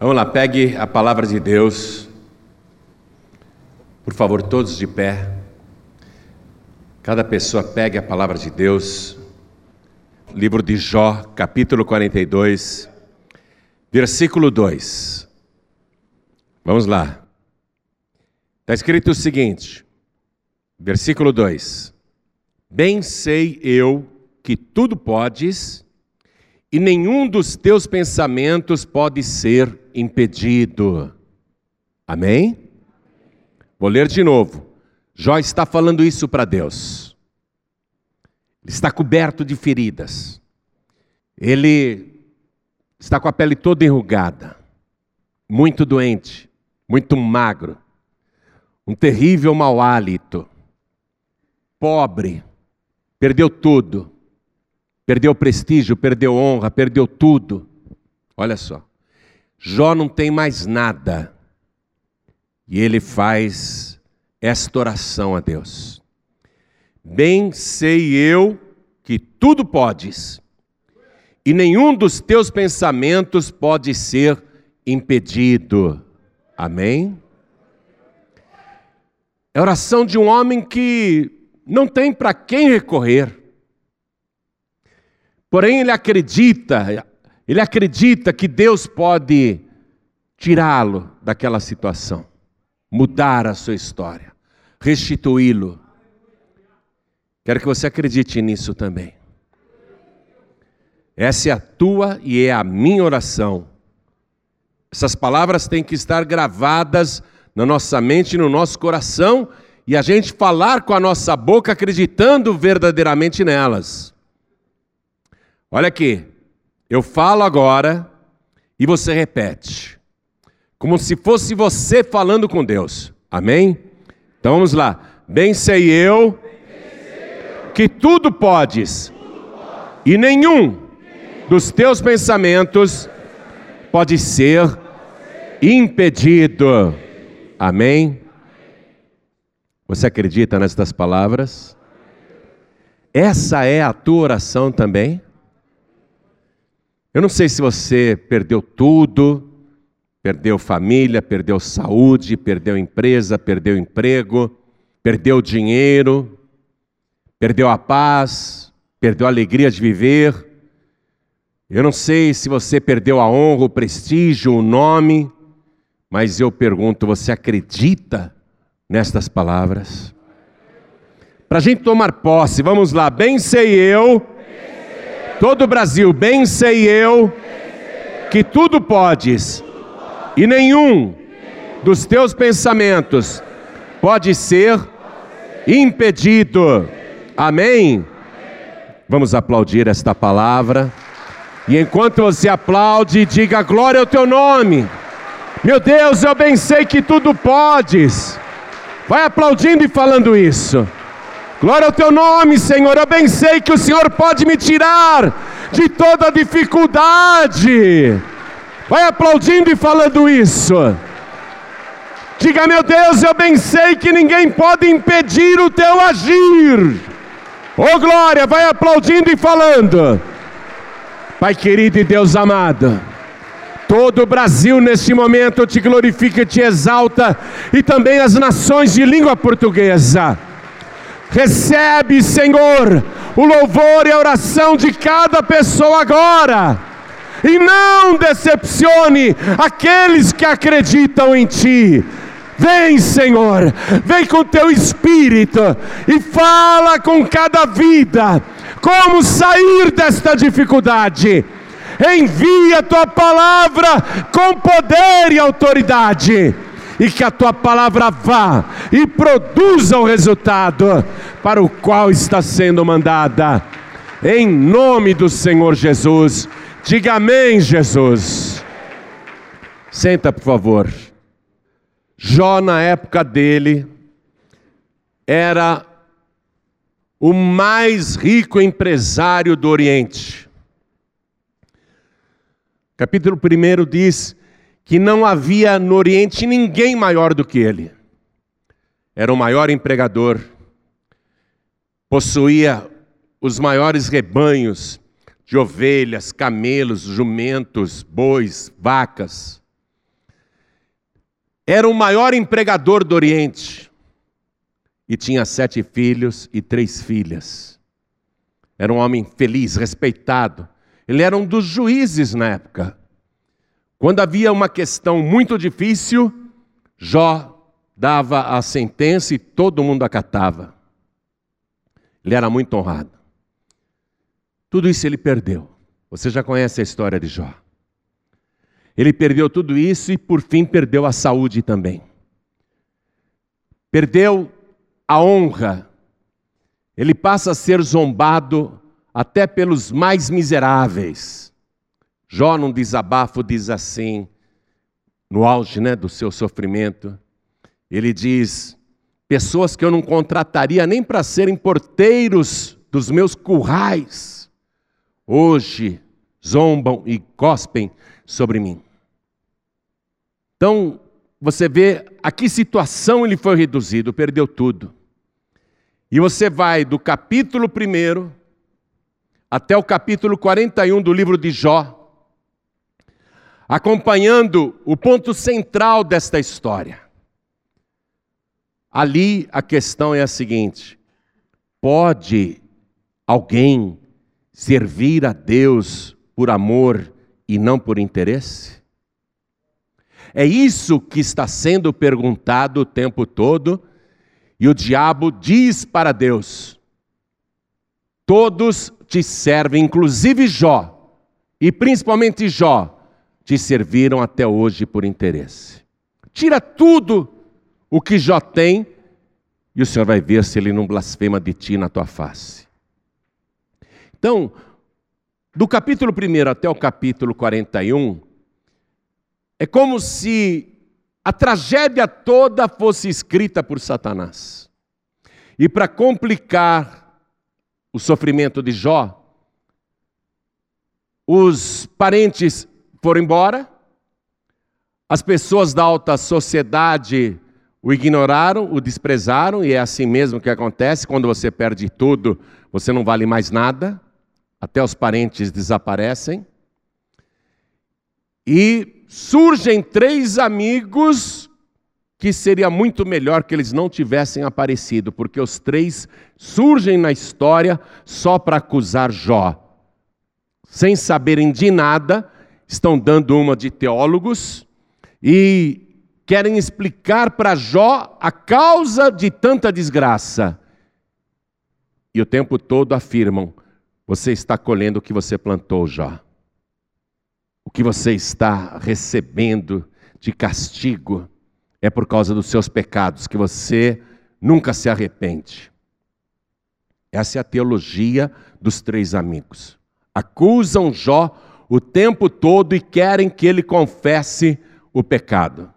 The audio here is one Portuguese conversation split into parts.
Vamos lá, pegue a palavra de Deus. Por favor, todos de pé. Cada pessoa pegue a palavra de Deus. Livro de Jó, capítulo 42, versículo 2. Vamos lá. Está escrito o seguinte, versículo 2: Bem sei eu que tudo podes, e nenhum dos teus pensamentos pode ser impedido. Amém? Vou ler de novo. Jó está falando isso para Deus. Ele está coberto de feridas. Ele está com a pele toda enrugada, muito doente, muito magro, um terrível mau hálito, pobre, perdeu tudo perdeu prestígio, perdeu honra, perdeu tudo. Olha só. Jó não tem mais nada. E ele faz esta oração a Deus. Bem sei eu que tudo podes, e nenhum dos teus pensamentos pode ser impedido. Amém? É a oração de um homem que não tem para quem recorrer. Porém, ele acredita, ele acredita que Deus pode tirá-lo daquela situação, mudar a sua história, restituí-lo. Quero que você acredite nisso também. Essa é a tua e é a minha oração. Essas palavras têm que estar gravadas na nossa mente e no nosso coração e a gente falar com a nossa boca acreditando verdadeiramente nelas. Olha aqui, eu falo agora e você repete, como se fosse você falando com Deus, amém? Então vamos lá, bem sei eu que tudo podes e nenhum dos teus pensamentos pode ser impedido, amém? Você acredita nestas palavras? Essa é a tua oração também? Eu não sei se você perdeu tudo, perdeu família, perdeu saúde, perdeu empresa, perdeu emprego, perdeu dinheiro, perdeu a paz, perdeu a alegria de viver. Eu não sei se você perdeu a honra, o prestígio, o nome, mas eu pergunto: você acredita nestas palavras? Para a gente tomar posse, vamos lá, bem sei eu Todo o Brasil, bem sei eu que tudo podes, e nenhum dos teus pensamentos pode ser impedido. Amém? Vamos aplaudir esta palavra. E enquanto você aplaude, diga glória ao teu nome. Meu Deus, eu bem sei que tudo podes. Vai aplaudindo e falando isso. Glória ao teu nome, Senhor. Eu bem sei que o Senhor pode me tirar de toda dificuldade. Vai aplaudindo e falando isso. Diga, meu Deus, eu bem sei que ninguém pode impedir o teu agir. Oh glória, vai aplaudindo e falando. Pai querido e Deus amado, todo o Brasil neste momento te glorifica e te exalta, e também as nações de língua portuguesa Recebe, Senhor, o louvor e a oração de cada pessoa agora. E não decepcione aqueles que acreditam em Ti. Vem, Senhor, vem com teu espírito e fala com cada vida como sair desta dificuldade. Envia tua palavra com poder e autoridade e que a tua palavra vá e produza o resultado para o qual está sendo mandada. Em nome do Senhor Jesus. Diga amém, Jesus. Senta, por favor. Jó, na época dele, era o mais rico empresário do Oriente. Capítulo 1 diz que não havia no Oriente ninguém maior do que ele. Era o maior empregador, possuía os maiores rebanhos de ovelhas, camelos, jumentos, bois, vacas. era o maior empregador do Oriente e tinha sete filhos e três filhas. Era um homem feliz, respeitado. Ele era um dos juízes na época. Quando havia uma questão muito difícil, Jó dava a sentença e todo mundo acatava. Ele era muito honrado. Tudo isso ele perdeu. Você já conhece a história de Jó. Ele perdeu tudo isso e, por fim, perdeu a saúde também. Perdeu a honra. Ele passa a ser zombado até pelos mais miseráveis. Jó, num desabafo, diz assim, no auge né, do seu sofrimento, ele diz: pessoas que eu não contrataria nem para serem porteiros dos meus currais, hoje zombam e cospem sobre mim. Então, você vê a que situação ele foi reduzido, perdeu tudo. E você vai do capítulo 1 até o capítulo 41 do livro de Jó, acompanhando o ponto central desta história. Ali a questão é a seguinte: pode alguém servir a Deus por amor e não por interesse? É isso que está sendo perguntado o tempo todo, e o diabo diz para Deus: Todos te servem, inclusive Jó, e principalmente Jó, te serviram até hoje por interesse. Tira tudo o que Jó tem, e o Senhor vai ver se ele não blasfema de ti na tua face. Então, do capítulo 1 até o capítulo 41, é como se a tragédia toda fosse escrita por Satanás. E para complicar o sofrimento de Jó, os parentes foram embora, as pessoas da alta sociedade o ignoraram, o desprezaram, e é assim mesmo que acontece: quando você perde tudo, você não vale mais nada, até os parentes desaparecem. E surgem três amigos que seria muito melhor que eles não tivessem aparecido, porque os três surgem na história só para acusar Jó. Sem saberem de nada, estão dando uma de teólogos e querem explicar para Jó a causa de tanta desgraça. E o tempo todo afirmam: você está colhendo o que você plantou, Jó o que você está recebendo de castigo é por causa dos seus pecados, que você nunca se arrepende. Essa é a teologia dos três amigos. Acusam Jó o tempo todo e querem que ele confesse o pecado.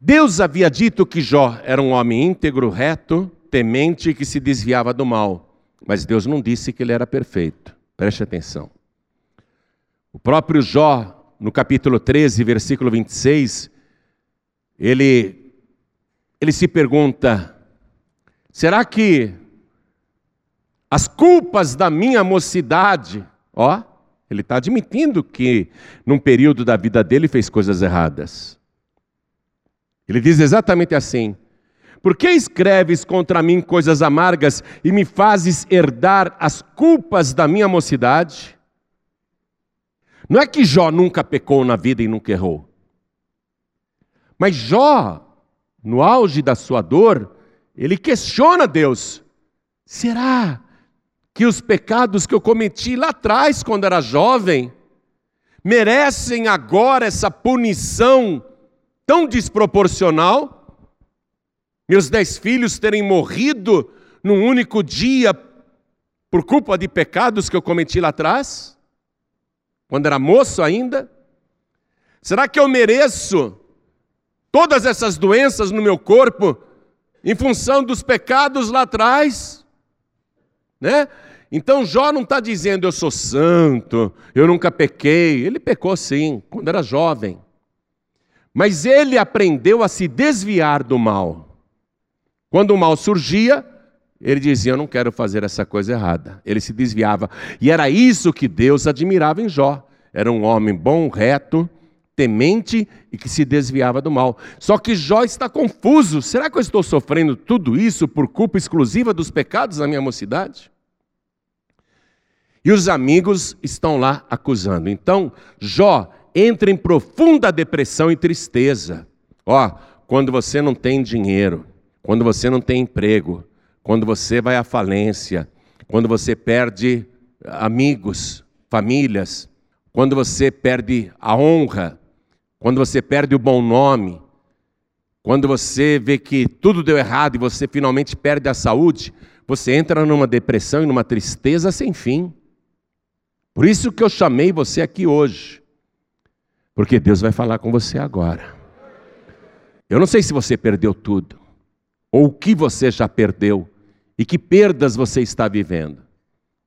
Deus havia dito que Jó era um homem íntegro, reto, temente e que se desviava do mal. Mas Deus não disse que ele era perfeito. Preste atenção. O próprio Jó, no capítulo 13, versículo 26, ele, ele se pergunta: será que as culpas da minha mocidade, ó, ele está admitindo que num período da vida dele fez coisas erradas. Ele diz exatamente assim: Por que escreves contra mim coisas amargas e me fazes herdar as culpas da minha mocidade? Não é que Jó nunca pecou na vida e nunca errou. Mas Jó, no auge da sua dor, ele questiona Deus: será que os pecados que eu cometi lá atrás, quando era jovem, merecem agora essa punição tão desproporcional? Meus dez filhos terem morrido num único dia por culpa de pecados que eu cometi lá atrás? quando era moço ainda? Será que eu mereço todas essas doenças no meu corpo em função dos pecados lá atrás? Né? Então Jó não está dizendo eu sou santo, eu nunca pequei. Ele pecou sim, quando era jovem. Mas ele aprendeu a se desviar do mal. Quando o mal surgia, ele dizia: Eu não quero fazer essa coisa errada. Ele se desviava. E era isso que Deus admirava em Jó. Era um homem bom, reto, temente e que se desviava do mal. Só que Jó está confuso. Será que eu estou sofrendo tudo isso por culpa exclusiva dos pecados da minha mocidade? E os amigos estão lá acusando. Então, Jó entra em profunda depressão e tristeza. Ó, quando você não tem dinheiro, quando você não tem emprego, quando você vai à falência, quando você perde amigos, famílias, quando você perde a honra, quando você perde o bom nome, quando você vê que tudo deu errado e você finalmente perde a saúde, você entra numa depressão e numa tristeza sem fim. Por isso que eu chamei você aqui hoje, porque Deus vai falar com você agora. Eu não sei se você perdeu tudo, ou o que você já perdeu, e que perdas você está vivendo,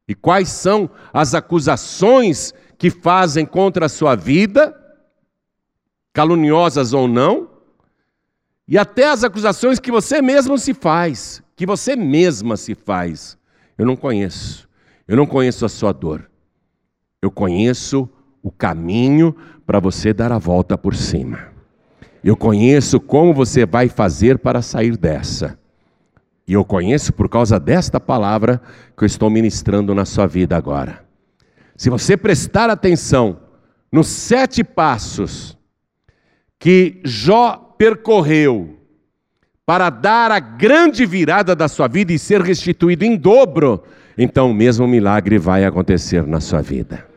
e quais são as acusações que fazem contra a sua vida caluniosas ou não, e até as acusações que você mesmo se faz, que você mesma se faz. Eu não conheço, eu não conheço a sua dor, eu conheço o caminho para você dar a volta por cima. Eu conheço como você vai fazer para sair dessa. E eu conheço por causa desta palavra que eu estou ministrando na sua vida agora. Se você prestar atenção nos sete passos que Jó percorreu para dar a grande virada da sua vida e ser restituído em dobro, então o mesmo milagre vai acontecer na sua vida.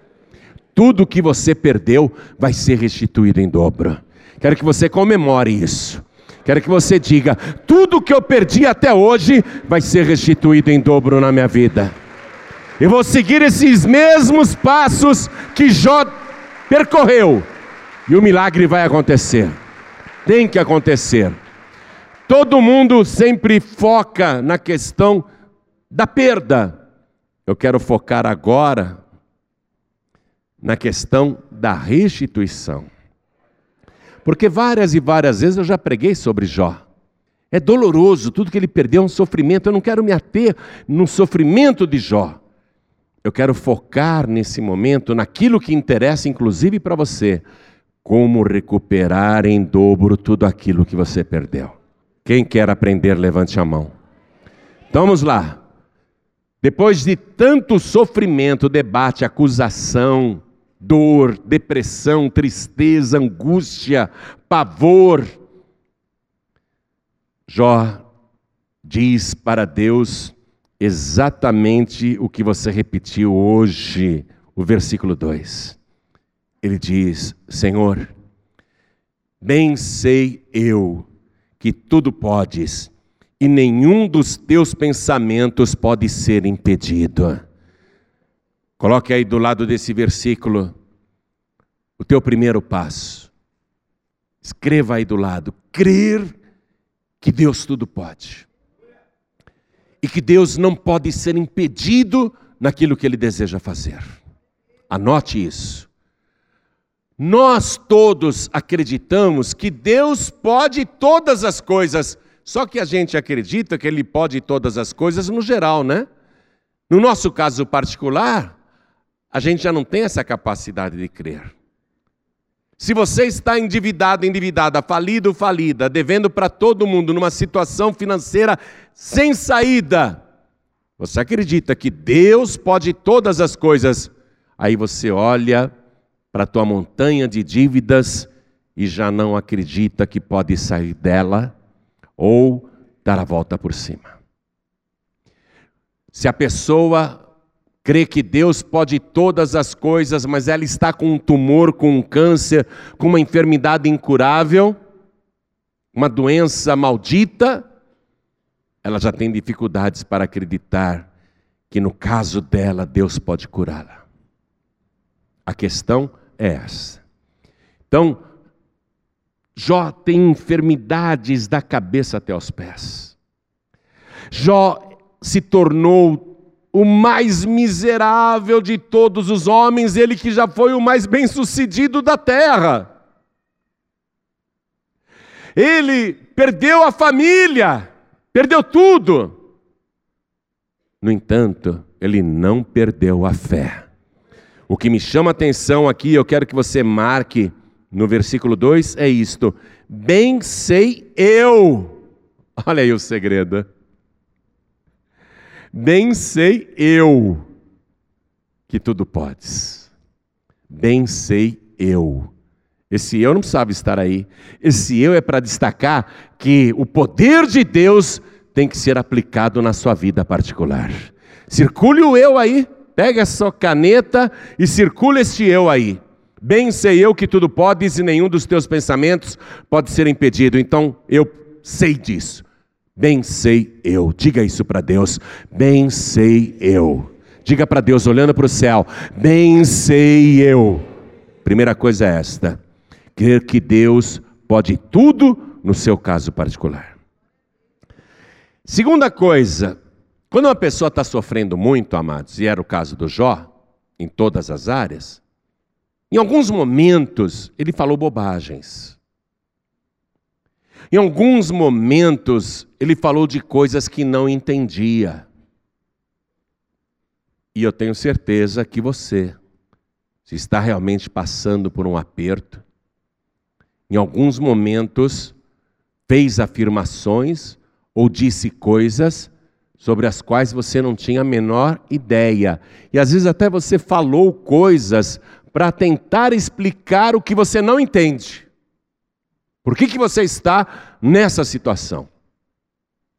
Tudo que você perdeu vai ser restituído em dobro. Quero que você comemore isso. Quero que você diga: tudo que eu perdi até hoje vai ser restituído em dobro na minha vida. Eu vou seguir esses mesmos passos que Jó percorreu e o milagre vai acontecer. Tem que acontecer. Todo mundo sempre foca na questão da perda. Eu quero focar agora na questão da restituição. Porque várias e várias vezes eu já preguei sobre Jó. É doloroso, tudo que ele perdeu é um sofrimento. Eu não quero me ater no sofrimento de Jó. Eu quero focar nesse momento naquilo que interessa, inclusive para você, como recuperar em dobro tudo aquilo que você perdeu. Quem quer aprender, levante a mão. Então vamos lá. Depois de tanto sofrimento, debate, acusação, dor, depressão, tristeza, angústia, pavor, Jó diz para Deus exatamente o que você repetiu hoje, o versículo 2 ele diz: Senhor, bem sei eu que tudo podes e nenhum dos teus pensamentos pode ser impedido. Coloque aí do lado desse versículo o teu primeiro passo. Escreva aí do lado: crer que Deus tudo pode. E que Deus não pode ser impedido naquilo que Ele deseja fazer. Anote isso. Nós todos acreditamos que Deus pode todas as coisas, só que a gente acredita que Ele pode todas as coisas no geral, né? No nosso caso particular, a gente já não tem essa capacidade de crer. Se você está endividado, endividada, falido, falida, devendo para todo mundo, numa situação financeira sem saída, você acredita que Deus pode todas as coisas, aí você olha para a tua montanha de dívidas e já não acredita que pode sair dela ou dar a volta por cima. Se a pessoa crê que Deus pode todas as coisas, mas ela está com um tumor, com um câncer, com uma enfermidade incurável, uma doença maldita, ela já tem dificuldades para acreditar que no caso dela Deus pode curá-la. A questão é essa. Então, Jó tem enfermidades da cabeça até os pés. Jó se tornou o mais miserável de todos os homens, ele que já foi o mais bem-sucedido da terra. Ele perdeu a família, perdeu tudo. No entanto, ele não perdeu a fé. O que me chama a atenção aqui, eu quero que você marque no versículo 2 é isto: Bem sei eu. Olha aí o segredo. Bem sei eu que tudo podes. Bem sei eu. Esse eu não precisava estar aí. Esse eu é para destacar que o poder de Deus tem que ser aplicado na sua vida particular. Circule o eu aí, pega a sua caneta e circule este eu aí. Bem sei eu que tudo podes e nenhum dos teus pensamentos pode ser impedido. Então eu sei disso. Bem sei eu. Diga isso para Deus. Bem sei eu. Diga para Deus, olhando para o céu. Bem sei eu. Primeira coisa é esta crer que Deus pode tudo no seu caso particular. Segunda coisa, quando uma pessoa está sofrendo muito, amados, e era o caso do Jó, em todas as áreas, em alguns momentos ele falou bobagens. Em alguns momentos ele falou de coisas que não entendia. E eu tenho certeza que você, se está realmente passando por um aperto, em alguns momentos, fez afirmações ou disse coisas sobre as quais você não tinha a menor ideia. E às vezes até você falou coisas para tentar explicar o que você não entende. Por que, que você está nessa situação?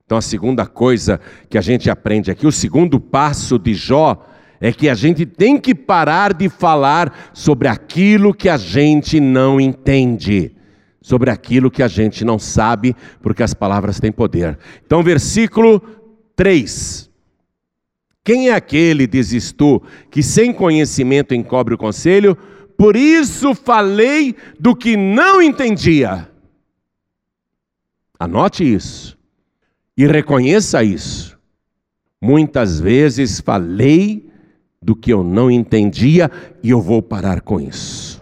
Então, a segunda coisa que a gente aprende aqui, o segundo passo de Jó, é que a gente tem que parar de falar sobre aquilo que a gente não entende sobre aquilo que a gente não sabe, porque as palavras têm poder. Então, versículo 3. Quem é aquele, dizes tu, que sem conhecimento encobre o conselho? Por isso falei do que não entendia. Anote isso e reconheça isso. Muitas vezes falei do que eu não entendia e eu vou parar com isso.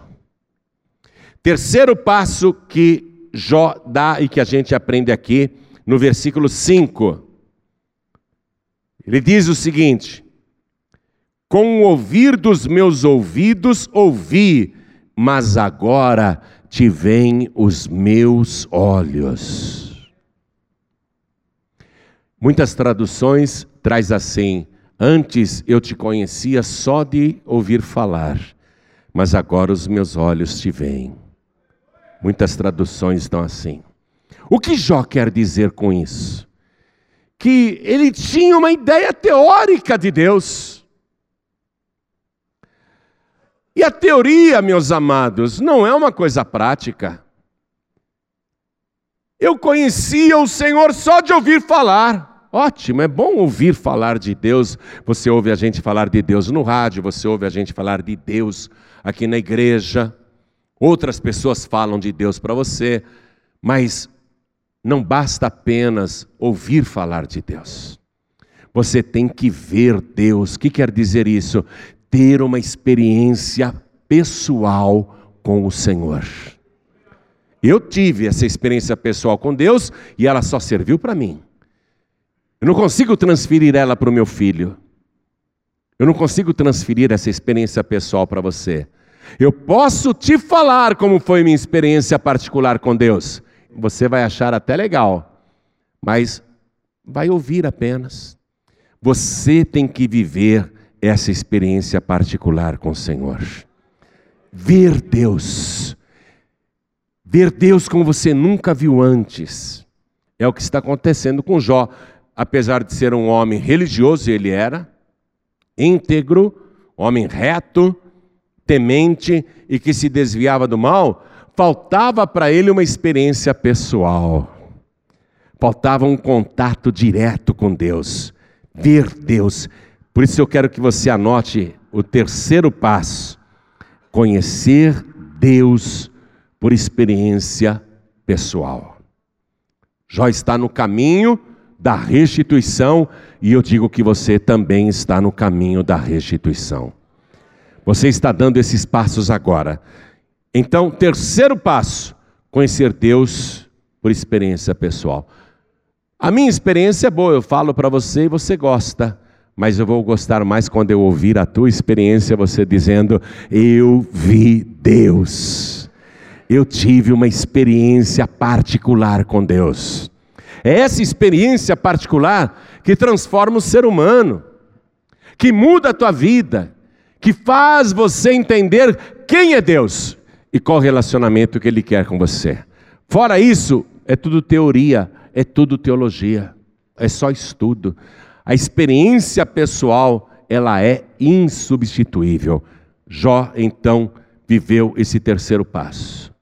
Terceiro passo que Jó dá e que a gente aprende aqui no versículo 5. Ele diz o seguinte: Com o ouvir dos meus ouvidos ouvi, mas agora te veem os meus olhos. Muitas traduções traz assim: Antes eu te conhecia só de ouvir falar, mas agora os meus olhos te veem. Muitas traduções estão assim. O que Jó quer dizer com isso? Que ele tinha uma ideia teórica de Deus. E a teoria, meus amados, não é uma coisa prática. Eu conhecia o Senhor só de ouvir falar. Ótimo, é bom ouvir falar de Deus. Você ouve a gente falar de Deus no rádio, você ouve a gente falar de Deus aqui na igreja. Outras pessoas falam de Deus para você, mas não basta apenas ouvir falar de Deus. Você tem que ver Deus. O que quer dizer isso? Ter uma experiência pessoal com o Senhor. Eu tive essa experiência pessoal com Deus e ela só serviu para mim. Eu não consigo transferir ela para o meu filho. Eu não consigo transferir essa experiência pessoal para você. Eu posso te falar como foi minha experiência particular com Deus. Você vai achar até legal, mas vai ouvir apenas. Você tem que viver essa experiência particular com o Senhor. Ver Deus. Ver Deus como você nunca viu antes. É o que está acontecendo com Jó. Apesar de ser um homem religioso, ele era íntegro, homem reto, temente e que se desviava do mal, faltava para ele uma experiência pessoal. Faltava um contato direto com Deus, ver Deus. Por isso eu quero que você anote o terceiro passo: conhecer Deus por experiência pessoal. Jó está no caminho da restituição e eu digo que você também está no caminho da restituição. Você está dando esses passos agora. Então, terceiro passo: conhecer Deus por experiência pessoal. A minha experiência é boa, eu falo para você e você gosta, mas eu vou gostar mais quando eu ouvir a tua experiência, você dizendo: Eu vi Deus. eu tive uma experiência particular com Deus. É essa experiência particular que transforma o ser humano, que muda a tua vida, que faz você entender quem é Deus e qual relacionamento que Ele quer com você. Fora isso, é tudo teoria, é tudo teologia, é só estudo. A experiência pessoal, ela é insubstituível. Jó, então, viveu esse terceiro passo.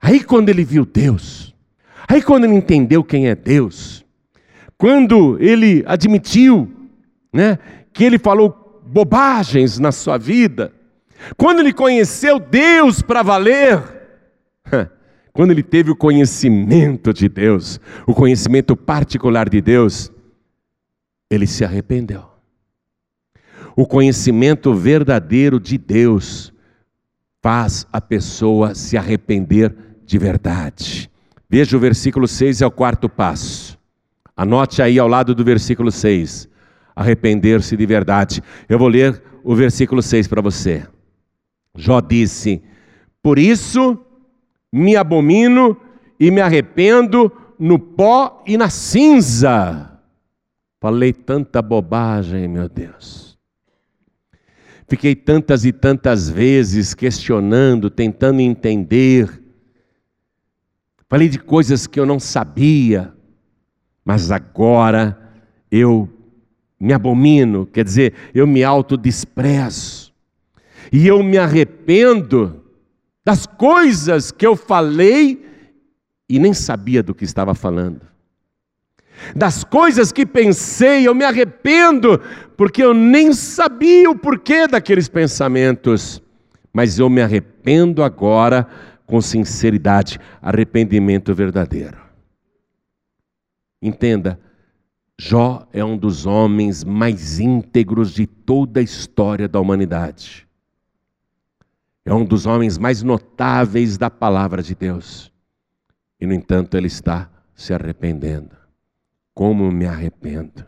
Aí, quando ele viu Deus, aí, quando ele entendeu quem é Deus, quando ele admitiu né, que ele falou bobagens na sua vida, quando ele conheceu Deus para valer, quando ele teve o conhecimento de Deus, o conhecimento particular de Deus, ele se arrependeu. O conhecimento verdadeiro de Deus faz a pessoa se arrepender de verdade. Veja o versículo 6 é o quarto passo. Anote aí ao lado do versículo 6. Arrepender-se de verdade. Eu vou ler o versículo 6 para você. Jó disse: Por isso me abomino e me arrependo no pó e na cinza. Falei tanta bobagem, meu Deus. Fiquei tantas e tantas vezes questionando, tentando entender. Falei de coisas que eu não sabia, mas agora eu me abomino, quer dizer, eu me autodesprezo. E eu me arrependo das coisas que eu falei e nem sabia do que estava falando. Das coisas que pensei, eu me arrependo, porque eu nem sabia o porquê daqueles pensamentos. Mas eu me arrependo agora com sinceridade, arrependimento verdadeiro. Entenda, Jó é um dos homens mais íntegros de toda a história da humanidade. É um dos homens mais notáveis da palavra de Deus. E, no entanto, ele está se arrependendo. Como me arrependo?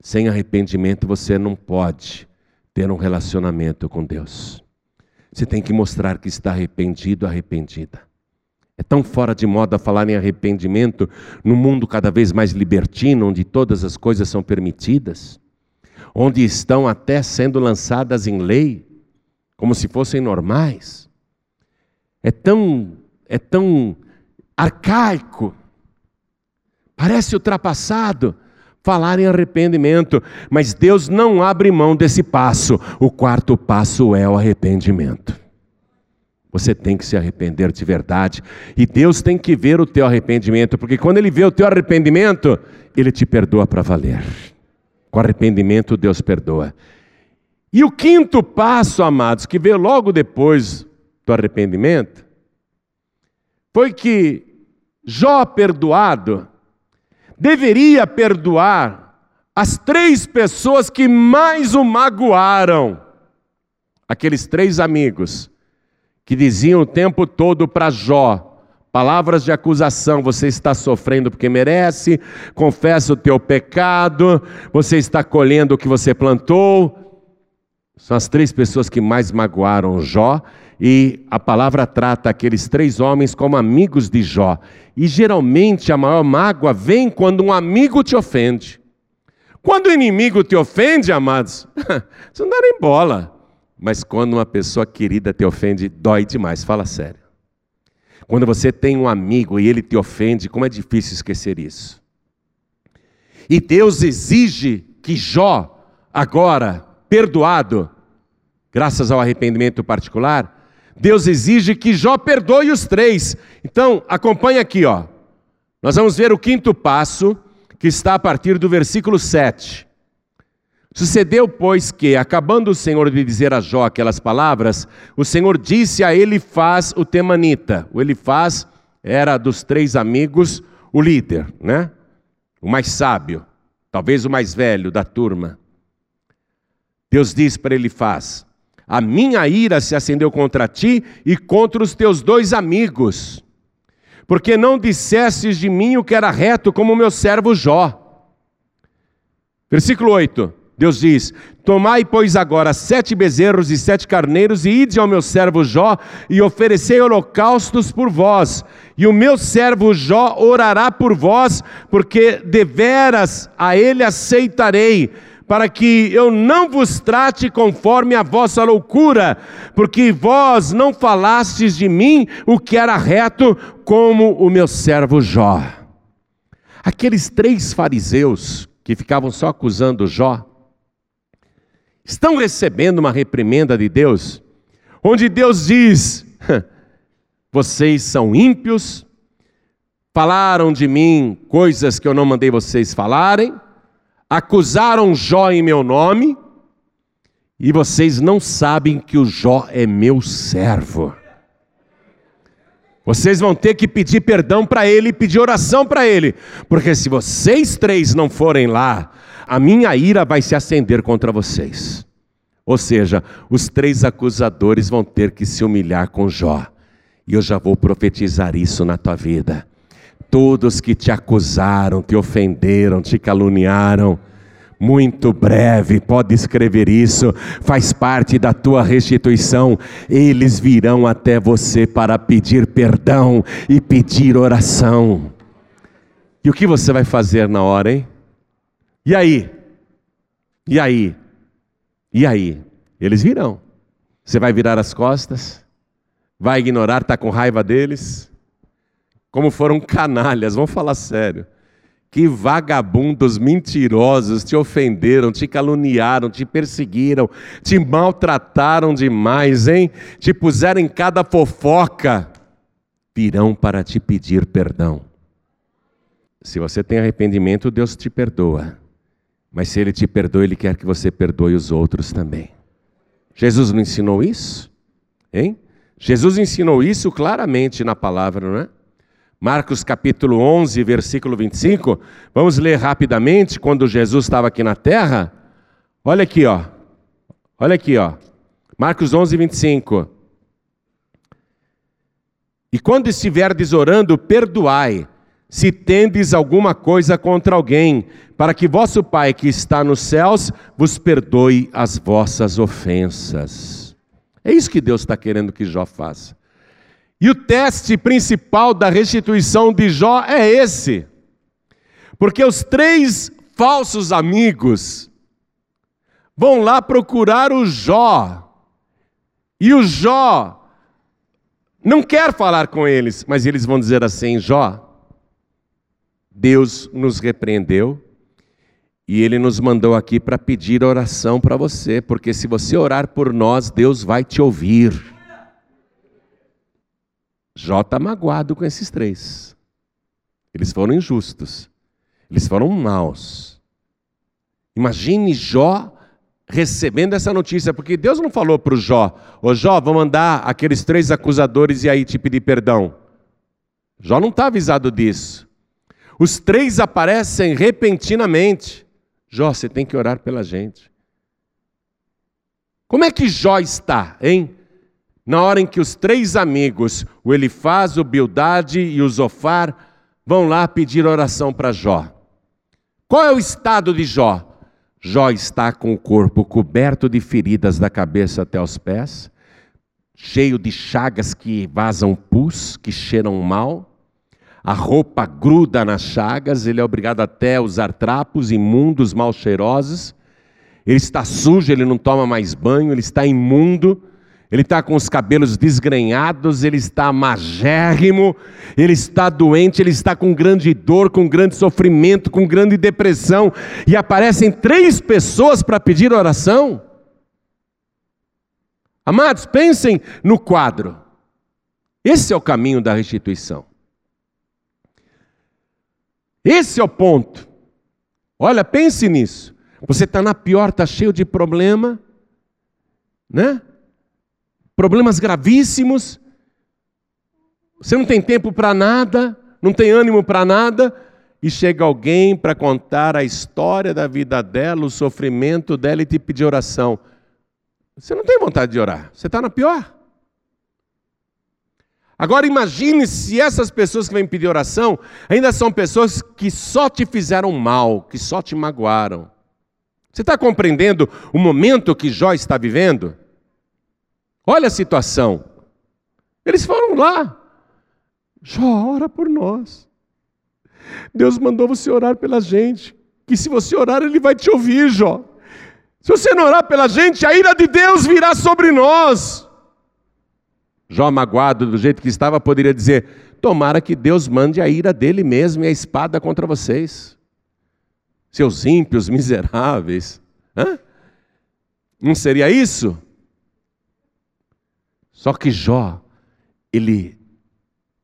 Sem arrependimento você não pode ter um relacionamento com Deus. Você tem que mostrar que está arrependido, arrependida. É tão fora de moda falar em arrependimento no mundo cada vez mais libertino, onde todas as coisas são permitidas, onde estão até sendo lançadas em lei, como se fossem normais. É tão, é tão arcaico, parece ultrapassado falar em arrependimento, mas Deus não abre mão desse passo. O quarto passo é o arrependimento. Você tem que se arrepender de verdade. E Deus tem que ver o teu arrependimento, porque quando Ele vê o teu arrependimento, Ele te perdoa para valer. Com arrependimento, Deus perdoa. E o quinto passo, amados, que veio logo depois do arrependimento, foi que Jó perdoado deveria perdoar as três pessoas que mais o magoaram. Aqueles três amigos que diziam o tempo todo para Jó, palavras de acusação: você está sofrendo porque merece, confessa o teu pecado, você está colhendo o que você plantou. São as três pessoas que mais magoaram Jó, e a palavra trata aqueles três homens como amigos de Jó. E geralmente a maior mágoa vem quando um amigo te ofende. Quando o inimigo te ofende, amados, você não dá nem bola. Mas quando uma pessoa querida te ofende, dói demais, fala sério. Quando você tem um amigo e ele te ofende, como é difícil esquecer isso. E Deus exige que Jó, agora perdoado, graças ao arrependimento particular, Deus exige que Jó perdoe os três. Então, acompanha aqui, ó. Nós vamos ver o quinto passo, que está a partir do versículo 7. Sucedeu, pois, que, acabando o Senhor de dizer a Jó aquelas palavras, o Senhor disse a Elifaz o temanita. O Elifaz era dos três amigos o líder, né? O mais sábio, talvez o mais velho da turma. Deus diz para Elifaz: A minha ira se acendeu contra ti e contra os teus dois amigos, porque não dissestes de mim o que era reto como o meu servo Jó. Versículo 8. Deus diz: Tomai, pois, agora sete bezerros e sete carneiros, e ide ao meu servo Jó, e oferecei holocaustos por vós. E o meu servo Jó orará por vós, porque deveras a ele aceitarei para que eu não vos trate conforme a vossa loucura, porque vós não falastes de mim o que era reto, como o meu servo Jó. Aqueles três fariseus que ficavam só acusando Jó, estão recebendo uma reprimenda de Deus, onde Deus diz: vocês são ímpios, falaram de mim coisas que eu não mandei vocês falarem acusaram Jó em meu nome, e vocês não sabem que o Jó é meu servo. Vocês vão ter que pedir perdão para ele e pedir oração para ele, porque se vocês três não forem lá, a minha ira vai se acender contra vocês. Ou seja, os três acusadores vão ter que se humilhar com Jó. E eu já vou profetizar isso na tua vida. Todos que te acusaram, te ofenderam, te caluniaram, muito breve, pode escrever isso, faz parte da tua restituição. Eles virão até você para pedir perdão e pedir oração. E o que você vai fazer na hora, hein? E aí? E aí? E aí? Eles virão. Você vai virar as costas? Vai ignorar, está com raiva deles? Como foram canalhas, vamos falar sério. Que vagabundos mentirosos te ofenderam, te caluniaram, te perseguiram, te maltrataram demais, hein? Te puseram em cada fofoca. Virão para te pedir perdão. Se você tem arrependimento, Deus te perdoa. Mas se Ele te perdoa, Ele quer que você perdoe os outros também. Jesus não ensinou isso? Hein? Jesus ensinou isso claramente na palavra, não é? Marcos capítulo 11, versículo 25. Vamos ler rapidamente quando Jesus estava aqui na terra. Olha aqui, ó. Olha aqui, ó. Marcos 11, 25. E quando estiverdes orando, perdoai, se tendes alguma coisa contra alguém, para que vosso Pai que está nos céus vos perdoe as vossas ofensas. É isso que Deus está querendo que Jó faça. E o teste principal da restituição de Jó é esse. Porque os três falsos amigos vão lá procurar o Jó. E o Jó não quer falar com eles, mas eles vão dizer assim: Jó, Deus nos repreendeu e ele nos mandou aqui para pedir oração para você, porque se você orar por nós, Deus vai te ouvir. Jó está magoado com esses três. Eles foram injustos. Eles foram maus. Imagine Jó recebendo essa notícia, porque Deus não falou para o Jó: Ô Jó, vou mandar aqueles três acusadores e aí te pedir perdão. Jó não está avisado disso. Os três aparecem repentinamente. Jó, você tem que orar pela gente. Como é que Jó está, hein? Na hora em que os três amigos, o Elifaz, o Bildade e o Zofar, vão lá pedir oração para Jó. Qual é o estado de Jó? Jó está com o corpo coberto de feridas da cabeça até os pés, cheio de chagas que vazam pus, que cheiram mal. A roupa gruda nas chagas, ele é obrigado até a usar trapos imundos, mal cheirosos. Ele está sujo, ele não toma mais banho, ele está imundo ele está com os cabelos desgrenhados, ele está magérrimo, ele está doente, ele está com grande dor, com grande sofrimento, com grande depressão, e aparecem três pessoas para pedir oração. Amados, pensem no quadro. Esse é o caminho da restituição. Esse é o ponto. Olha, pense nisso. Você está na pior, está cheio de problema, né? Problemas gravíssimos, você não tem tempo para nada, não tem ânimo para nada, e chega alguém para contar a história da vida dela, o sofrimento dela e te pedir oração. Você não tem vontade de orar, você está na pior. Agora imagine se essas pessoas que vêm pedir oração ainda são pessoas que só te fizeram mal, que só te magoaram. Você está compreendendo o momento que Jó está vivendo? Olha a situação. Eles foram lá. Jó, ora por nós. Deus mandou você orar pela gente. Que se você orar, Ele vai te ouvir, Jó. Se você não orar pela gente, a ira de Deus virá sobre nós. Jó, magoado do jeito que estava, poderia dizer: Tomara que Deus mande a ira dele mesmo e a espada contra vocês, seus ímpios miseráveis. Hã? Não seria isso? Só que Jó, ele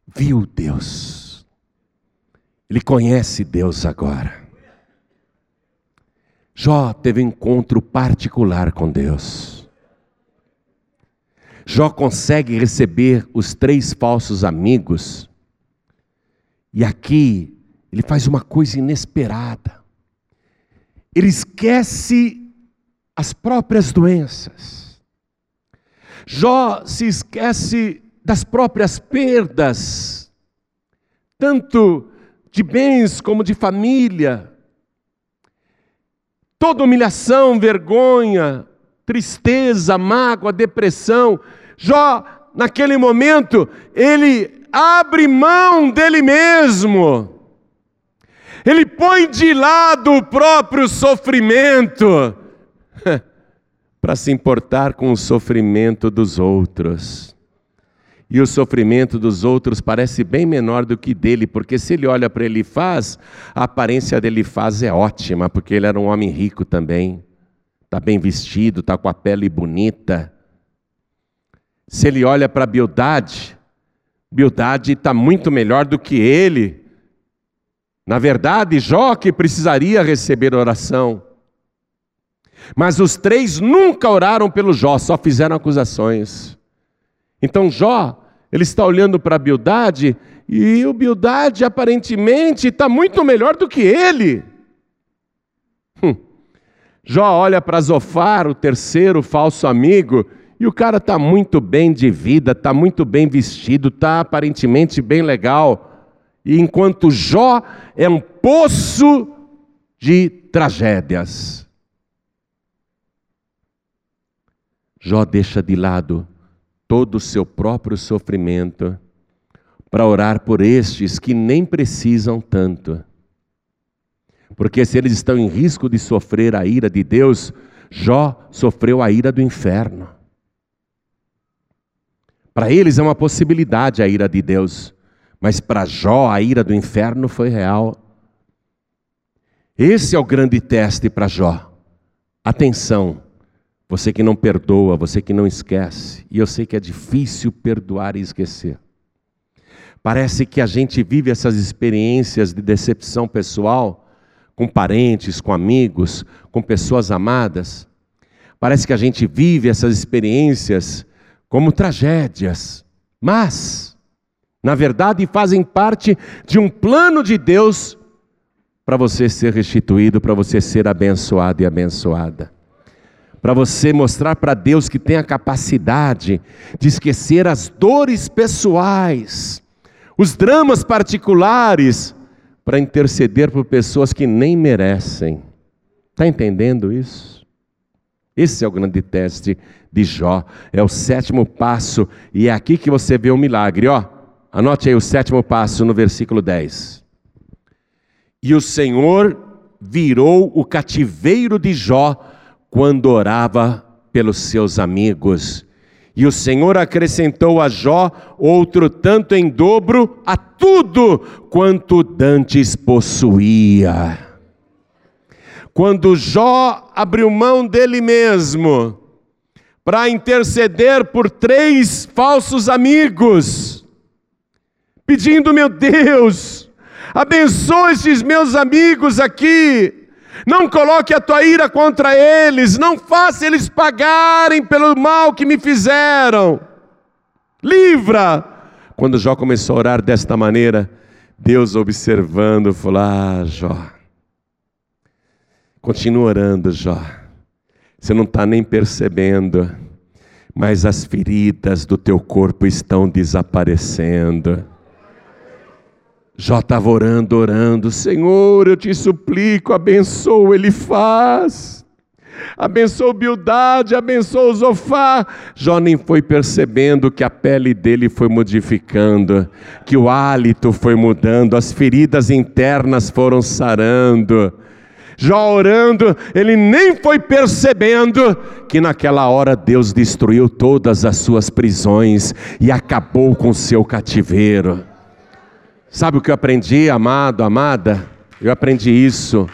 viu Deus, ele conhece Deus agora. Jó teve um encontro particular com Deus. Jó consegue receber os três falsos amigos, e aqui ele faz uma coisa inesperada. Ele esquece as próprias doenças. Jó se esquece das próprias perdas, tanto de bens como de família. Toda humilhação, vergonha, tristeza, mágoa, depressão. Jó, naquele momento, ele abre mão dele mesmo. Ele põe de lado o próprio sofrimento para se importar com o sofrimento dos outros. E o sofrimento dos outros parece bem menor do que dele, porque se ele olha para ele faz, a aparência dele faz é ótima, porque ele era um homem rico também está bem vestido, está com a pele bonita. Se ele olha para Bildade, Bildade está muito melhor do que ele. Na verdade, Jó que precisaria receber oração. Mas os três nunca oraram pelo Jó, só fizeram acusações. Então Jó, ele está olhando para Bildade e o Bildade aparentemente está muito melhor do que ele. Hum. Jó olha para Zofar, o terceiro falso amigo, e o cara está muito bem de vida, está muito bem vestido, está aparentemente bem legal. E enquanto Jó é um poço de tragédias. Jó deixa de lado todo o seu próprio sofrimento para orar por estes que nem precisam tanto. Porque se eles estão em risco de sofrer a ira de Deus, Jó sofreu a ira do inferno. Para eles é uma possibilidade a ira de Deus, mas para Jó a ira do inferno foi real. Esse é o grande teste para Jó. Atenção, você que não perdoa, você que não esquece, e eu sei que é difícil perdoar e esquecer. Parece que a gente vive essas experiências de decepção pessoal com parentes, com amigos, com pessoas amadas. Parece que a gente vive essas experiências como tragédias, mas, na verdade, fazem parte de um plano de Deus para você ser restituído, para você ser abençoado e abençoada. Para você mostrar para Deus que tem a capacidade de esquecer as dores pessoais, os dramas particulares, para interceder por pessoas que nem merecem. Está entendendo isso? Esse é o grande teste de Jó. É o sétimo passo, e é aqui que você vê o milagre, ó. Anote aí o sétimo passo no versículo 10. E o Senhor virou o cativeiro de Jó quando orava pelos seus amigos e o Senhor acrescentou a Jó outro tanto em dobro a tudo quanto dantes possuía. Quando Jó abriu mão dele mesmo para interceder por três falsos amigos, pedindo, meu Deus, abençoe esses meus amigos aqui, não coloque a tua ira contra eles, não faça eles pagarem pelo mal que me fizeram. Livra! Quando Jó começou a orar desta maneira, Deus observando, falou: Ah, Jó, continua orando, Jó. Você não está nem percebendo, mas as feridas do teu corpo estão desaparecendo. Jó estava orando, orando, Senhor, eu te suplico, abençoa, ele faz. abençoou Bildade, abençoou Zofá. Jó nem foi percebendo que a pele dele foi modificando, que o hálito foi mudando, as feridas internas foram sarando. Jó orando, ele nem foi percebendo que naquela hora Deus destruiu todas as suas prisões e acabou com o seu cativeiro. Sabe o que eu aprendi, amado, amada? Eu aprendi isso.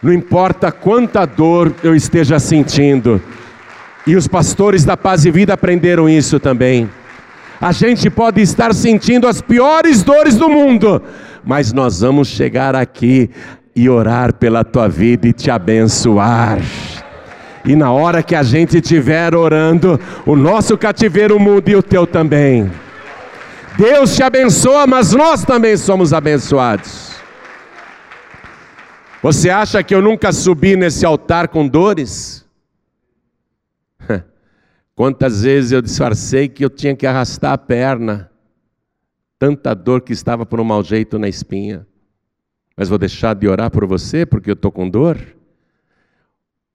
Não importa quanta dor eu esteja sentindo, e os pastores da paz e vida aprenderam isso também. A gente pode estar sentindo as piores dores do mundo, mas nós vamos chegar aqui e orar pela tua vida e te abençoar. E na hora que a gente estiver orando, o nosso cativeiro muda e o teu também. Deus te abençoa, mas nós também somos abençoados. Você acha que eu nunca subi nesse altar com dores? Quantas vezes eu disfarcei que eu tinha que arrastar a perna, tanta dor que estava por um mau jeito na espinha. Mas vou deixar de orar por você porque eu estou com dor?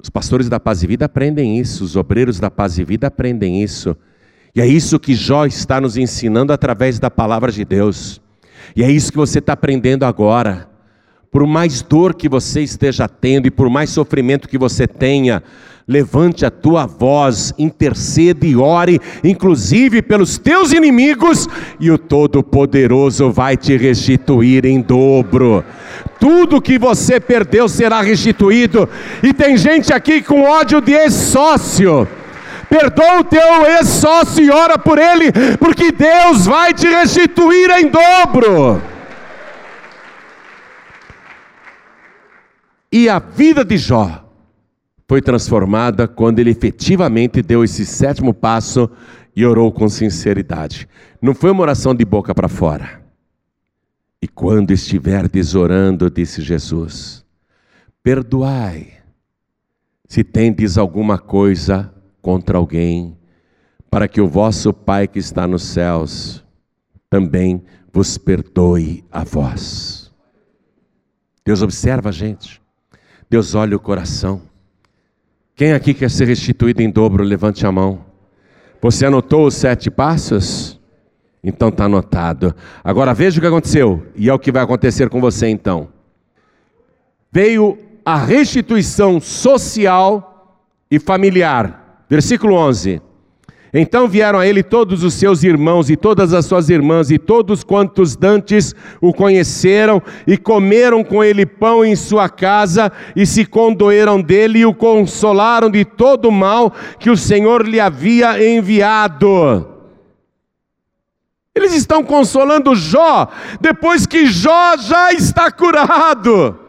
Os pastores da paz e vida aprendem isso, os obreiros da paz e vida aprendem isso. E é isso que Jó está nos ensinando através da palavra de Deus. E é isso que você está aprendendo agora por mais dor que você esteja tendo e por mais sofrimento que você tenha, levante a tua voz, interceda e ore, inclusive pelos teus inimigos, e o Todo-Poderoso vai te restituir em dobro. Tudo que você perdeu será restituído, e tem gente aqui com ódio de ex-sócio. Perdoa o teu ex-sócio e ora por ele, porque Deus vai te restituir em dobro. E a vida de Jó foi transformada quando ele efetivamente deu esse sétimo passo e orou com sinceridade. Não foi uma oração de boca para fora. E quando estiverdes orando, disse Jesus, perdoai se tendes alguma coisa contra alguém, para que o vosso Pai que está nos céus também vos perdoe a vós. Deus observa a gente. Deus olha o coração. Quem aqui quer ser restituído em dobro, levante a mão. Você anotou os sete passos? Então está anotado. Agora veja o que aconteceu, e é o que vai acontecer com você então. Veio a restituição social e familiar. Versículo 11. Então vieram a ele todos os seus irmãos e todas as suas irmãs e todos quantos dantes o conheceram e comeram com ele pão em sua casa e se condoeram dele e o consolaram de todo o mal que o Senhor lhe havia enviado. Eles estão consolando Jó depois que Jó já está curado.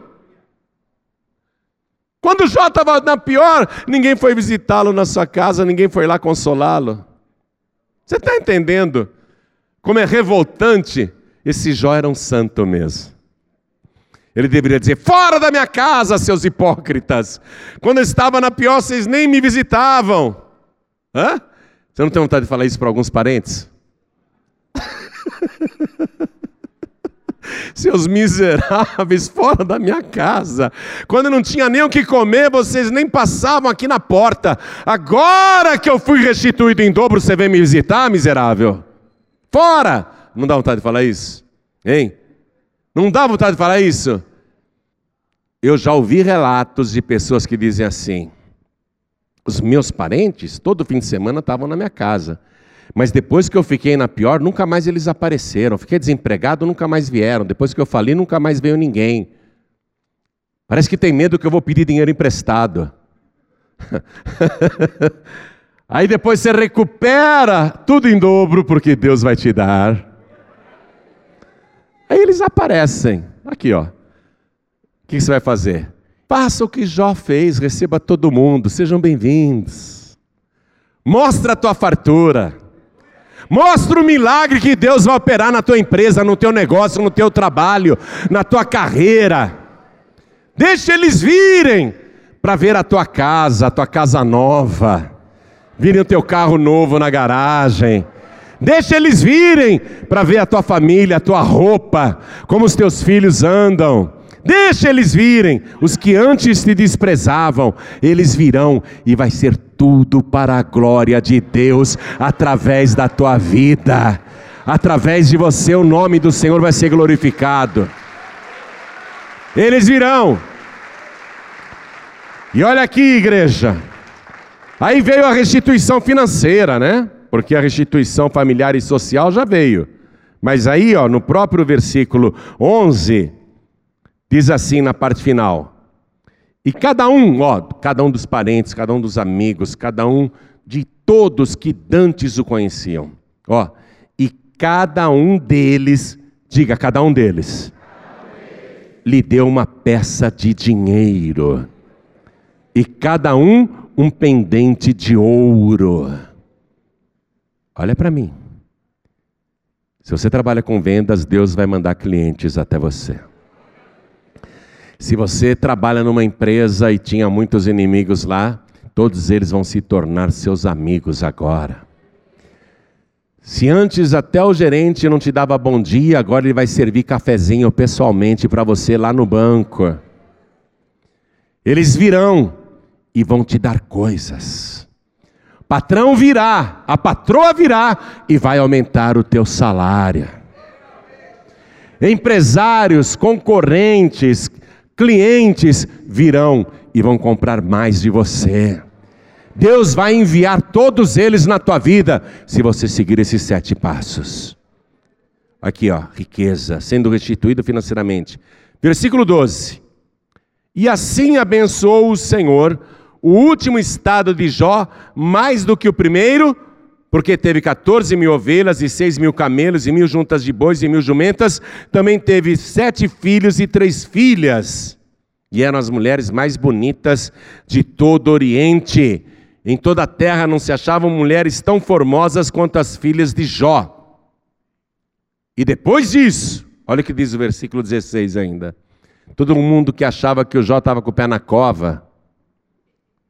Quando Jó estava na pior, ninguém foi visitá-lo na sua casa, ninguém foi lá consolá-lo. Você está entendendo como é revoltante? Esse Jó era um santo mesmo. Ele deveria dizer: Fora da minha casa, seus hipócritas. Quando eu estava na pior, vocês nem me visitavam. Hã? Você não tem vontade de falar isso para alguns parentes? Seus miseráveis, fora da minha casa. Quando não tinha nem o que comer, vocês nem passavam aqui na porta. Agora que eu fui restituído em dobro, você vem me visitar, miserável? Fora! Não dá vontade de falar isso? Hein? Não dá vontade de falar isso? Eu já ouvi relatos de pessoas que dizem assim: os meus parentes, todo fim de semana, estavam na minha casa. Mas depois que eu fiquei na pior, nunca mais eles apareceram. Fiquei desempregado, nunca mais vieram. Depois que eu falei, nunca mais veio ninguém. Parece que tem medo que eu vou pedir dinheiro emprestado. Aí depois você recupera tudo em dobro, porque Deus vai te dar. Aí eles aparecem. Aqui, ó. O que você vai fazer? Faça o que Jó fez, receba todo mundo, sejam bem-vindos. Mostra a tua fartura. Mostra o milagre que Deus vai operar na tua empresa, no teu negócio, no teu trabalho, na tua carreira. Deixa eles virem para ver a tua casa, a tua casa nova. Virem o teu carro novo na garagem. Deixa eles virem para ver a tua família, a tua roupa, como os teus filhos andam. Deixa eles virem. Os que antes te desprezavam, eles virão e vai ser tudo para a glória de Deus através da tua vida. Através de você, o nome do Senhor vai ser glorificado. Eles virão. E olha aqui, igreja. Aí veio a restituição financeira, né? Porque a restituição familiar e social já veio. Mas aí, ó, no próprio versículo 11, diz assim na parte final: E cada um, ó, cada um dos parentes, cada um dos amigos, cada um de todos que dantes o conheciam, ó, e cada um deles, diga, cada um deles, lhe deu uma peça de dinheiro, e cada um um pendente de ouro. Olha para mim. Se você trabalha com vendas, Deus vai mandar clientes até você. Se você trabalha numa empresa e tinha muitos inimigos lá, todos eles vão se tornar seus amigos agora. Se antes até o gerente não te dava bom dia, agora ele vai servir cafezinho pessoalmente para você lá no banco. Eles virão e vão te dar coisas patrão virá, a patroa virá e vai aumentar o teu salário. Empresários, concorrentes, clientes virão e vão comprar mais de você. Deus vai enviar todos eles na tua vida se você seguir esses sete passos. Aqui, ó, riqueza, sendo restituído financeiramente. Versículo 12. E assim abençoou o Senhor o último estado de Jó mais do que o primeiro, porque teve 14 mil ovelhas e 6 mil camelos e mil juntas de bois e mil jumentas, também teve sete filhos e três filhas, e eram as mulheres mais bonitas de todo o Oriente. Em toda a terra não se achavam mulheres tão formosas quanto as filhas de Jó. E depois disso, olha o que diz o versículo 16 ainda. Todo mundo que achava que o Jó estava com o pé na cova,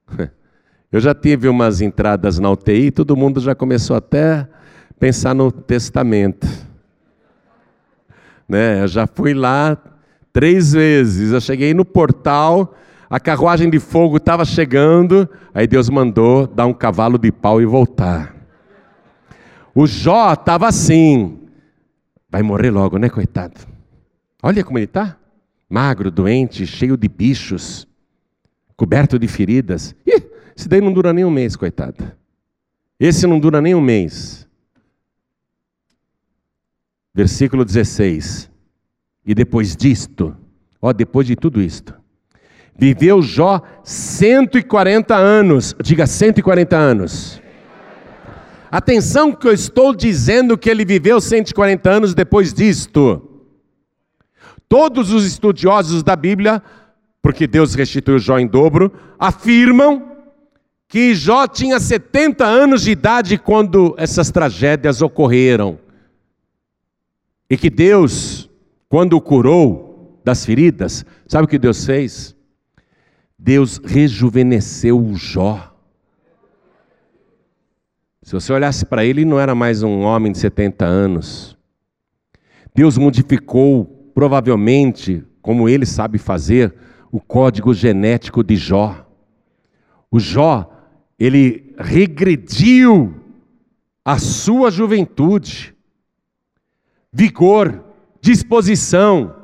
eu já tive umas entradas na UTI, todo mundo já começou até pensar no testamento. Né? Eu já fui lá três vezes. Eu cheguei no portal, a carruagem de fogo estava chegando, aí Deus mandou dar um cavalo de pau e voltar. O Jó estava assim. Vai morrer logo, né, coitado? Olha como ele está. Magro, doente, cheio de bichos coberto de feridas. Ih, esse daí não dura nem um mês, coitado. Esse não dura nem um mês. Versículo 16. E depois disto, ó, depois de tudo isto, viveu Jó 140 anos. Diga 140 anos. Atenção que eu estou dizendo que ele viveu 140 anos depois disto. Todos os estudiosos da Bíblia porque Deus restituiu Jó em dobro, afirmam que Jó tinha 70 anos de idade quando essas tragédias ocorreram. E que Deus, quando o curou das feridas, sabe o que Deus fez? Deus rejuvenesceu o Jó. Se você olhasse para ele, ele não era mais um homem de 70 anos. Deus modificou, provavelmente, como ele sabe fazer, o código genético de Jó. O Jó, ele regrediu a sua juventude, vigor, disposição.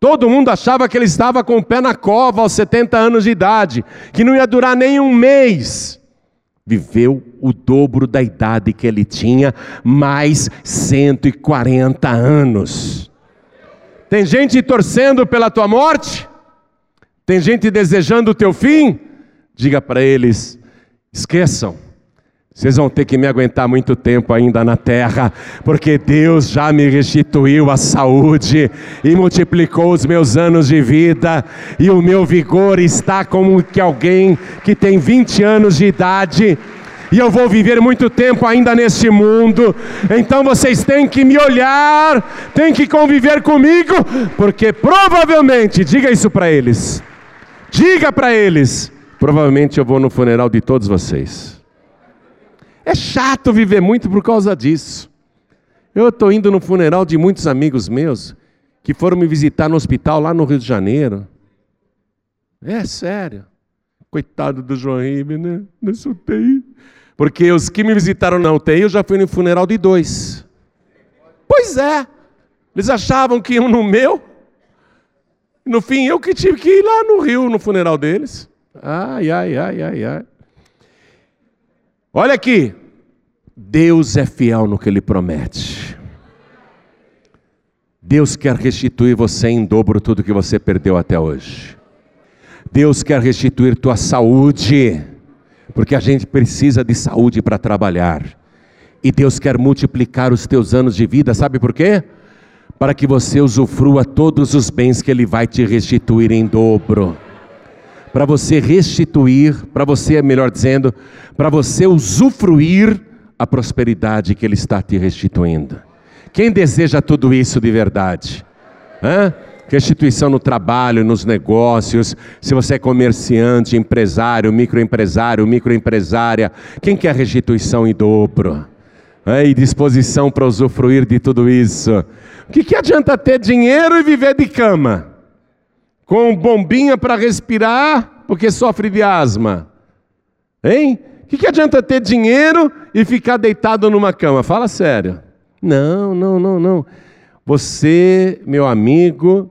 Todo mundo achava que ele estava com o pé na cova aos 70 anos de idade, que não ia durar nem um mês. Viveu o dobro da idade que ele tinha, mais 140 anos. Tem gente torcendo pela tua morte? Tem gente desejando o teu fim? Diga para eles: esqueçam. Vocês vão ter que me aguentar muito tempo ainda na terra, porque Deus já me restituiu a saúde e multiplicou os meus anos de vida, e o meu vigor está como que alguém que tem 20 anos de idade e eu vou viver muito tempo ainda neste mundo. Então vocês têm que me olhar, têm que conviver comigo, porque provavelmente, diga isso para eles, Diga para eles: provavelmente eu vou no funeral de todos vocês. É chato viver muito por causa disso. Eu estou indo no funeral de muitos amigos meus que foram me visitar no hospital lá no Rio de Janeiro. É sério. Coitado do João Ribe, né? Nessa UTI. Porque os que me visitaram na UTI, eu já fui no funeral de dois. Pois é. Eles achavam que iam no meu. No fim, eu que tive que ir lá no Rio, no funeral deles. Ai, ai, ai, ai, ai. Olha aqui. Deus é fiel no que Ele promete. Deus quer restituir você em dobro tudo que você perdeu até hoje. Deus quer restituir tua saúde, porque a gente precisa de saúde para trabalhar. E Deus quer multiplicar os teus anos de vida, sabe por quê? Para que você usufrua todos os bens que Ele vai te restituir em dobro. Para você restituir, para você, melhor dizendo, para você usufruir a prosperidade que Ele está te restituindo. Quem deseja tudo isso de verdade? Hã? Restituição no trabalho, nos negócios, se você é comerciante, empresário, microempresário, microempresária, quem quer restituição em dobro? E disposição para usufruir de tudo isso. O que, que adianta ter dinheiro e viver de cama? Com bombinha para respirar, porque sofre de asma. Hein? O que, que adianta ter dinheiro e ficar deitado numa cama? Fala sério. Não, não, não, não. Você, meu amigo,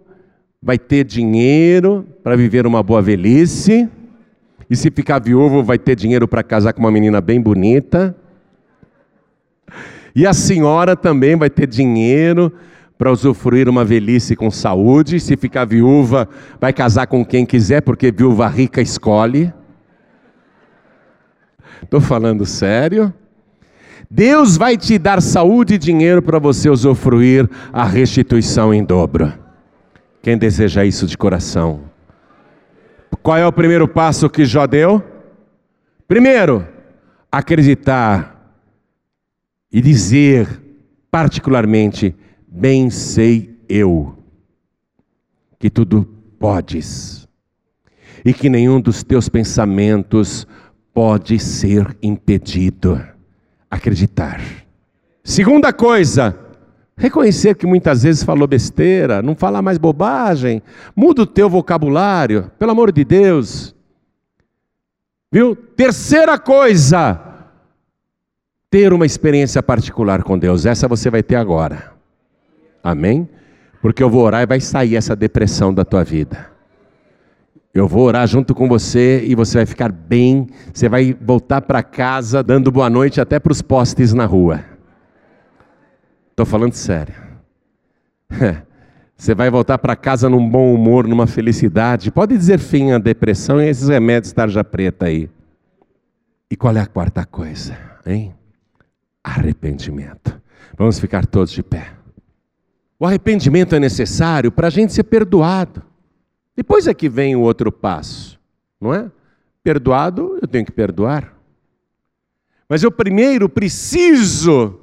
vai ter dinheiro para viver uma boa velhice. E se ficar viúvo, vai ter dinheiro para casar com uma menina bem bonita. E a senhora também vai ter dinheiro para usufruir uma velhice com saúde. Se ficar viúva, vai casar com quem quiser, porque viúva rica escolhe. Estou falando sério. Deus vai te dar saúde e dinheiro para você usufruir a restituição em dobro. Quem deseja isso de coração? Qual é o primeiro passo que Jó deu? Primeiro, acreditar e dizer, particularmente, bem sei eu, que tudo podes e que nenhum dos teus pensamentos pode ser impedido acreditar. Segunda coisa, reconhecer que muitas vezes falou besteira, não falar mais bobagem, muda o teu vocabulário, pelo amor de Deus. Viu? Terceira coisa, ter uma experiência particular com Deus. Essa você vai ter agora. Amém? Porque eu vou orar e vai sair essa depressão da tua vida. Eu vou orar junto com você e você vai ficar bem. Você vai voltar para casa dando boa noite até para os postes na rua. Estou falando sério. Você vai voltar para casa num bom humor, numa felicidade. Pode dizer fim à depressão e esses remédios tarja preta aí. E qual é a quarta coisa, hein? Arrependimento. Vamos ficar todos de pé. O arrependimento é necessário para a gente ser perdoado. Depois é que vem o outro passo, não é? Perdoado, eu tenho que perdoar. Mas eu primeiro preciso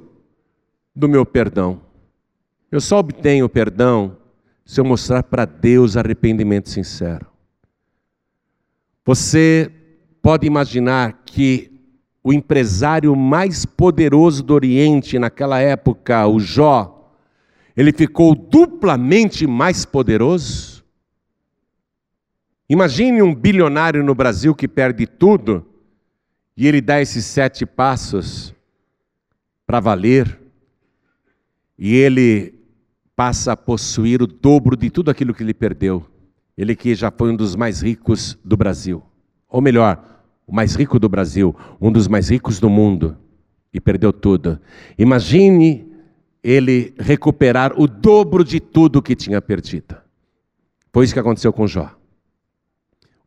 do meu perdão. Eu só obtenho perdão se eu mostrar para Deus arrependimento sincero. Você pode imaginar que o empresário mais poderoso do Oriente naquela época, o Jó, ele ficou duplamente mais poderoso? Imagine um bilionário no Brasil que perde tudo e ele dá esses sete passos para valer e ele passa a possuir o dobro de tudo aquilo que ele perdeu. Ele que já foi um dos mais ricos do Brasil, ou melhor, o mais rico do Brasil, um dos mais ricos do mundo, e perdeu tudo. Imagine ele recuperar o dobro de tudo que tinha perdido. Foi isso que aconteceu com Jó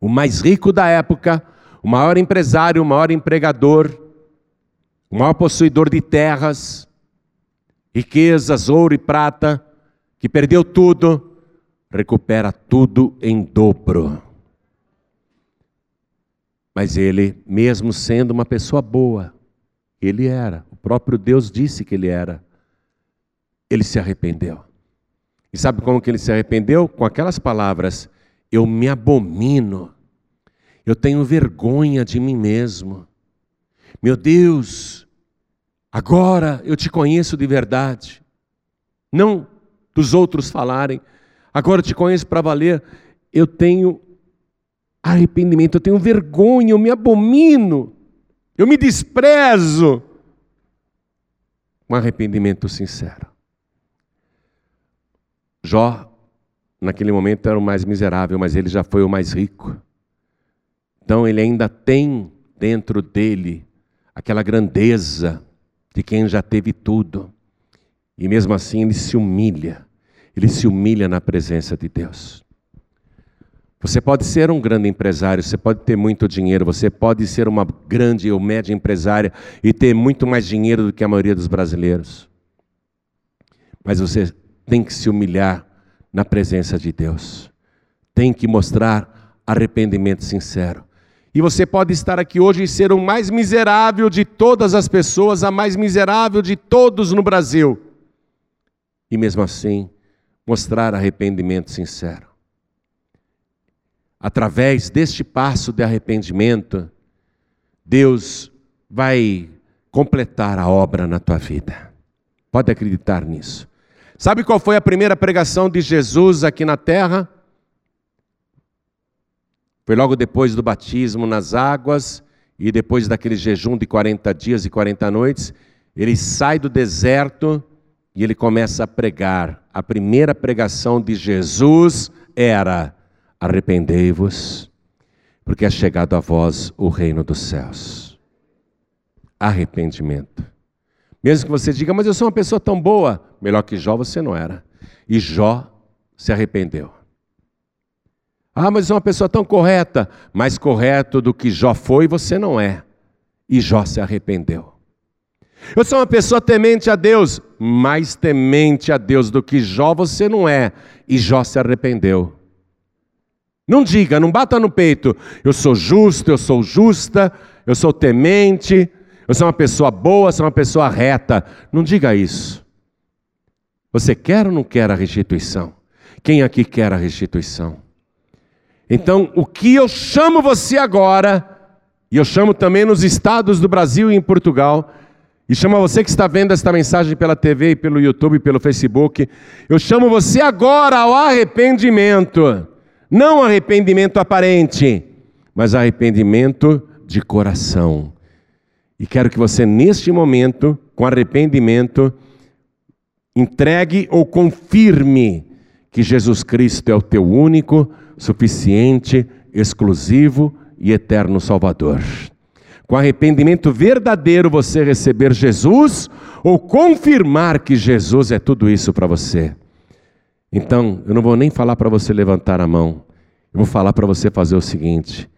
o mais rico da época, o maior empresário, o maior empregador, o maior possuidor de terras, riquezas, ouro e prata, que perdeu tudo, recupera tudo em dobro. Mas ele, mesmo sendo uma pessoa boa, ele era, o próprio Deus disse que ele era, ele se arrependeu. E sabe como que ele se arrependeu? Com aquelas palavras: Eu me abomino eu tenho vergonha de mim mesmo. Meu Deus, agora eu te conheço de verdade. Não dos outros falarem. Agora eu te conheço para valer. Eu tenho arrependimento, eu tenho vergonha, eu me abomino, eu me desprezo. Um arrependimento sincero. Jó, naquele momento, era o mais miserável, mas ele já foi o mais rico. Então ele ainda tem dentro dele aquela grandeza de quem já teve tudo. E mesmo assim ele se humilha. Ele se humilha na presença de Deus. Você pode ser um grande empresário, você pode ter muito dinheiro, você pode ser uma grande ou média empresária e ter muito mais dinheiro do que a maioria dos brasileiros. Mas você tem que se humilhar na presença de Deus. Tem que mostrar arrependimento sincero. E você pode estar aqui hoje e ser o mais miserável de todas as pessoas, a mais miserável de todos no Brasil. E mesmo assim, mostrar arrependimento sincero. Através deste passo de arrependimento, Deus vai completar a obra na tua vida. Pode acreditar nisso. Sabe qual foi a primeira pregação de Jesus aqui na terra? Foi logo depois do batismo nas águas e depois daquele jejum de 40 dias e 40 noites, ele sai do deserto e ele começa a pregar. A primeira pregação de Jesus era: arrependei-vos, porque é chegado a vós o reino dos céus. Arrependimento. Mesmo que você diga, mas eu sou uma pessoa tão boa, melhor que Jó você não era. E Jó se arrependeu. Ah, mas é uma pessoa tão correta. Mais correto do que Jó foi, você não é. E Jó se arrependeu. Eu sou uma pessoa temente a Deus. Mais temente a Deus do que Jó, você não é. E Jó se arrependeu. Não diga, não bata no peito. Eu sou justo, eu sou justa, eu sou temente, eu sou uma pessoa boa, sou uma pessoa reta. Não diga isso. Você quer ou não quer a restituição? Quem aqui quer a restituição? Então, o que eu chamo você agora, e eu chamo também nos estados do Brasil e em Portugal, e chamo você que está vendo esta mensagem pela TV, pelo YouTube, pelo Facebook, eu chamo você agora ao arrependimento. Não arrependimento aparente, mas arrependimento de coração. E quero que você, neste momento, com arrependimento, entregue ou confirme que Jesus Cristo é o teu único, suficiente, exclusivo e eterno Salvador. Com arrependimento verdadeiro você receber Jesus ou confirmar que Jesus é tudo isso para você. Então, eu não vou nem falar para você levantar a mão. Eu vou falar para você fazer o seguinte: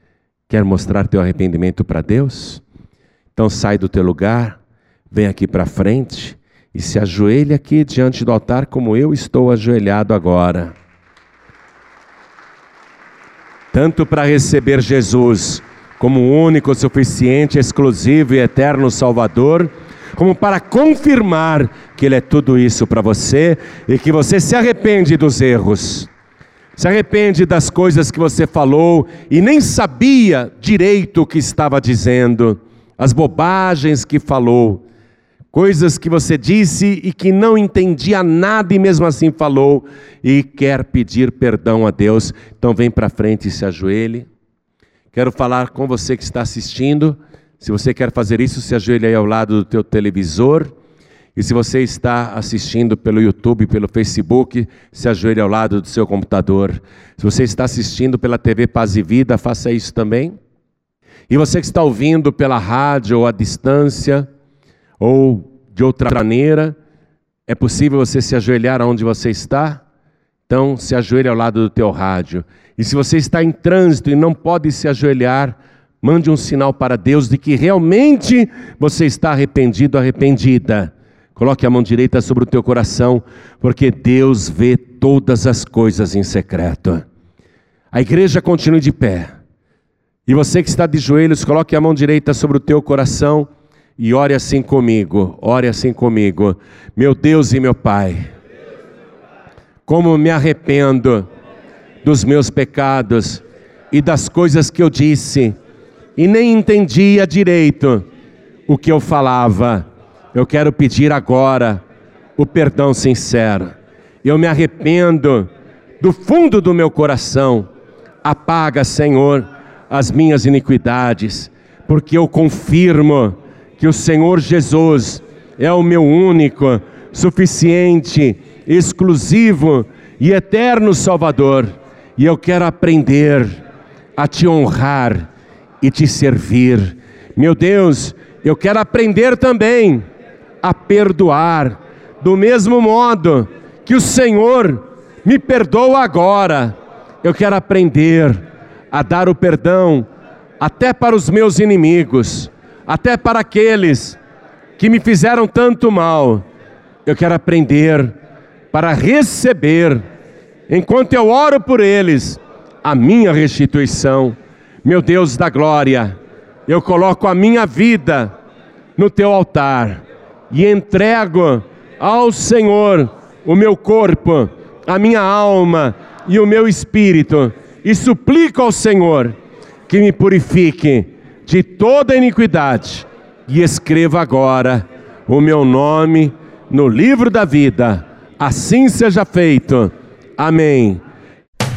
quer mostrar teu arrependimento para Deus? Então sai do teu lugar, vem aqui para frente e se ajoelhe aqui diante do altar como eu estou ajoelhado agora. Tanto para receber Jesus como único, suficiente, exclusivo e eterno Salvador, como para confirmar que Ele é tudo isso para você e que você se arrepende dos erros, se arrepende das coisas que você falou e nem sabia direito o que estava dizendo, as bobagens que falou, coisas que você disse e que não entendia nada e mesmo assim falou e quer pedir perdão a Deus. Então vem para frente e se ajoelhe. Quero falar com você que está assistindo. Se você quer fazer isso, se ajoelhe aí ao lado do teu televisor. E se você está assistindo pelo YouTube, pelo Facebook, se ajoelhe ao lado do seu computador. Se você está assistindo pela TV Paz e Vida, faça isso também. E você que está ouvindo pela rádio ou à distância, ou de outra maneira, é possível você se ajoelhar onde você está? Então, se ajoelhe ao lado do teu rádio. E se você está em trânsito e não pode se ajoelhar, mande um sinal para Deus de que realmente você está arrependido, arrependida. Coloque a mão direita sobre o teu coração, porque Deus vê todas as coisas em secreto. A igreja continue de pé. E você que está de joelhos, coloque a mão direita sobre o teu coração e ore assim comigo. Ore assim comigo. Meu Deus e meu Pai, como me arrependo dos meus pecados e das coisas que eu disse e nem entendia direito o que eu falava eu quero pedir agora o perdão sincero. Eu me arrependo do fundo do meu coração. Apaga, Senhor, as minhas iniquidades, porque eu confirmo que o Senhor Jesus é o meu único, suficiente, exclusivo e eterno Salvador. E eu quero aprender a te honrar e te servir. Meu Deus, eu quero aprender também a perdoar, do mesmo modo que o Senhor me perdoa agora. Eu quero aprender a dar o perdão até para os meus inimigos, até para aqueles que me fizeram tanto mal. Eu quero aprender para receber, enquanto eu oro por eles, a minha restituição. Meu Deus da glória, eu coloco a minha vida no teu altar e entrego ao Senhor o meu corpo, a minha alma e o meu espírito, e suplico ao Senhor que me purifique de toda iniquidade e escreva agora o meu nome no livro da vida. Assim seja feito. Amém.